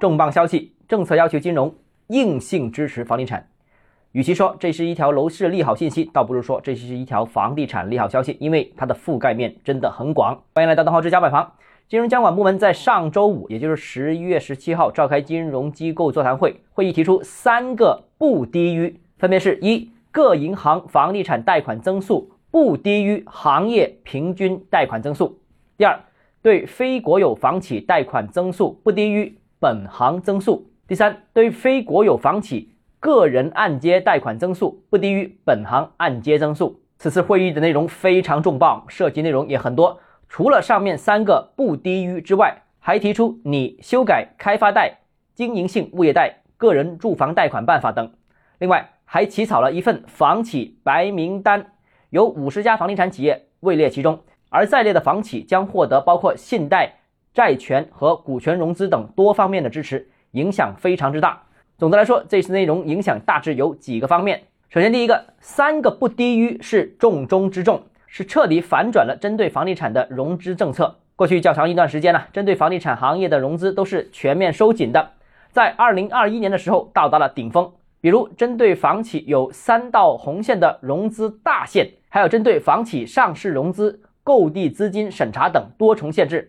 重磅消息，政策要求金融硬性支持房地产。与其说这是一条楼市利好信息，倒不如说这是一条房地产利好消息，因为它的覆盖面真的很广。欢迎来到东浩之家买房。金融监管部门在上周五，也就是十一月十七号召开金融机构座谈会，会议提出三个不低于，分别是一各银行房地产贷款增速不低于行业平均贷款增速；第二，对非国有房企贷款增速不低于本行增速；第三，对非国有房企个人按揭贷款增速不低于本行按揭增速。此次会议的内容非常重磅，涉及内容也很多。除了上面三个不低于之外，还提出拟修改开发贷、经营性物业贷、个人住房贷款办法等。另外，还起草了一份房企白名单，有五十家房地产企业位列其中，而在列的房企将获得包括信贷、债权和股权融资等多方面的支持，影响非常之大。总的来说，这次内容影响大致有几个方面。首先，第一个，三个不低于是重中之重。是彻底反转了针对房地产的融资政策。过去较长一段时间呢，针对房地产行业的融资都是全面收紧的，在二零二一年的时候到达了顶峰。比如，针对房企有三道红线的融资大限，还有针对房企上市融资、购地资金审查等多重限制；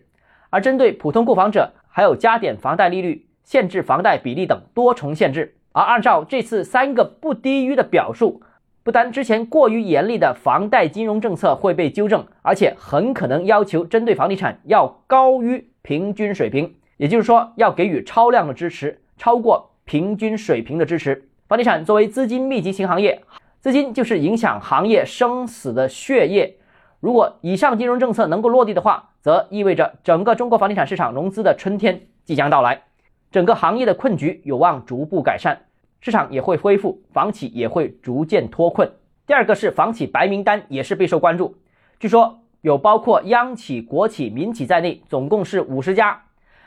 而针对普通购房者，还有加点房贷利率、限制房贷比例等多重限制。而按照这次三个不低于的表述。不单之前过于严厉的房贷金融政策会被纠正，而且很可能要求针对房地产要高于平均水平，也就是说要给予超量的支持，超过平均水平的支持。房地产作为资金密集型行业，资金就是影响行业生死的血液。如果以上金融政策能够落地的话，则意味着整个中国房地产市场融资的春天即将到来，整个行业的困局有望逐步改善。市场也会恢复，房企也会逐渐脱困。第二个是房企白名单，也是备受关注。据说有包括央企、国企、民企在内，总共是五十家。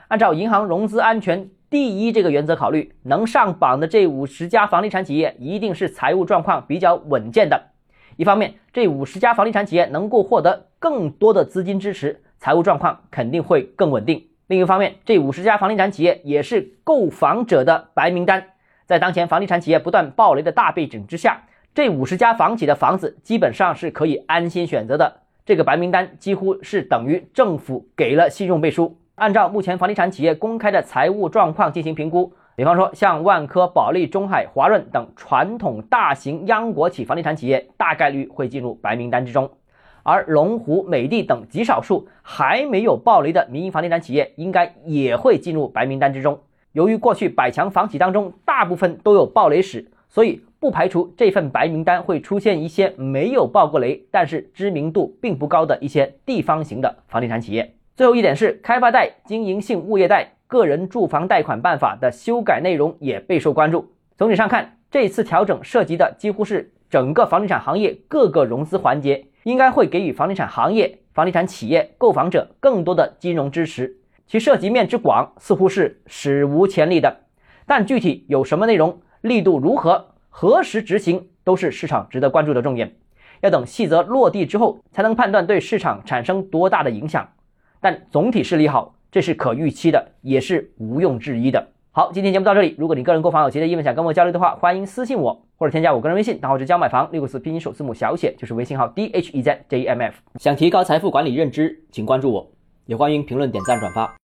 按照银行融资安全第一这个原则考虑，能上榜的这五十家房地产企业，一定是财务状况比较稳健的。一方面，这五十家房地产企业能够获得更多的资金支持，财务状况肯定会更稳定。另一方面，这五十家房地产企业也是购房者的白名单。在当前房地产企业不断暴雷的大背景之下，这五十家房企的房子基本上是可以安心选择的。这个白名单几乎是等于政府给了信用背书，按照目前房地产企业公开的财务状况进行评估。比方说，像万科、保利、中海、华润等传统大型央国企房地产企业，大概率会进入白名单之中；而龙湖、美的等极少数还没有暴雷的民营房地产企业，应该也会进入白名单之中。由于过去百强房企当中大部分都有暴雷史，所以不排除这份白名单会出现一些没有爆过雷，但是知名度并不高的一些地方型的房地产企业。最后一点是开发贷、经营性物业贷、个人住房贷款办法的修改内容也备受关注。总体上看，这次调整涉及的几乎是整个房地产行业各个融资环节，应该会给予房地产行业、房地产企业、购房者更多的金融支持。其涉及面之广，似乎是史无前例的。但具体有什么内容、力度如何、何时执行，都是市场值得关注的重点。要等细则落地之后，才能判断对市场产生多大的影响。但总体是利好，这是可预期的，也是毋庸置疑的。好，今天节目到这里。如果你个人购房有其他疑问，想跟我交流的话，欢迎私信我，或者添加我个人微信，账号是教买房六个字拼音首字母小写，就是微信号 d h e z j m f。想提高财富管理认知，请关注我。也欢迎评论、点赞、转发。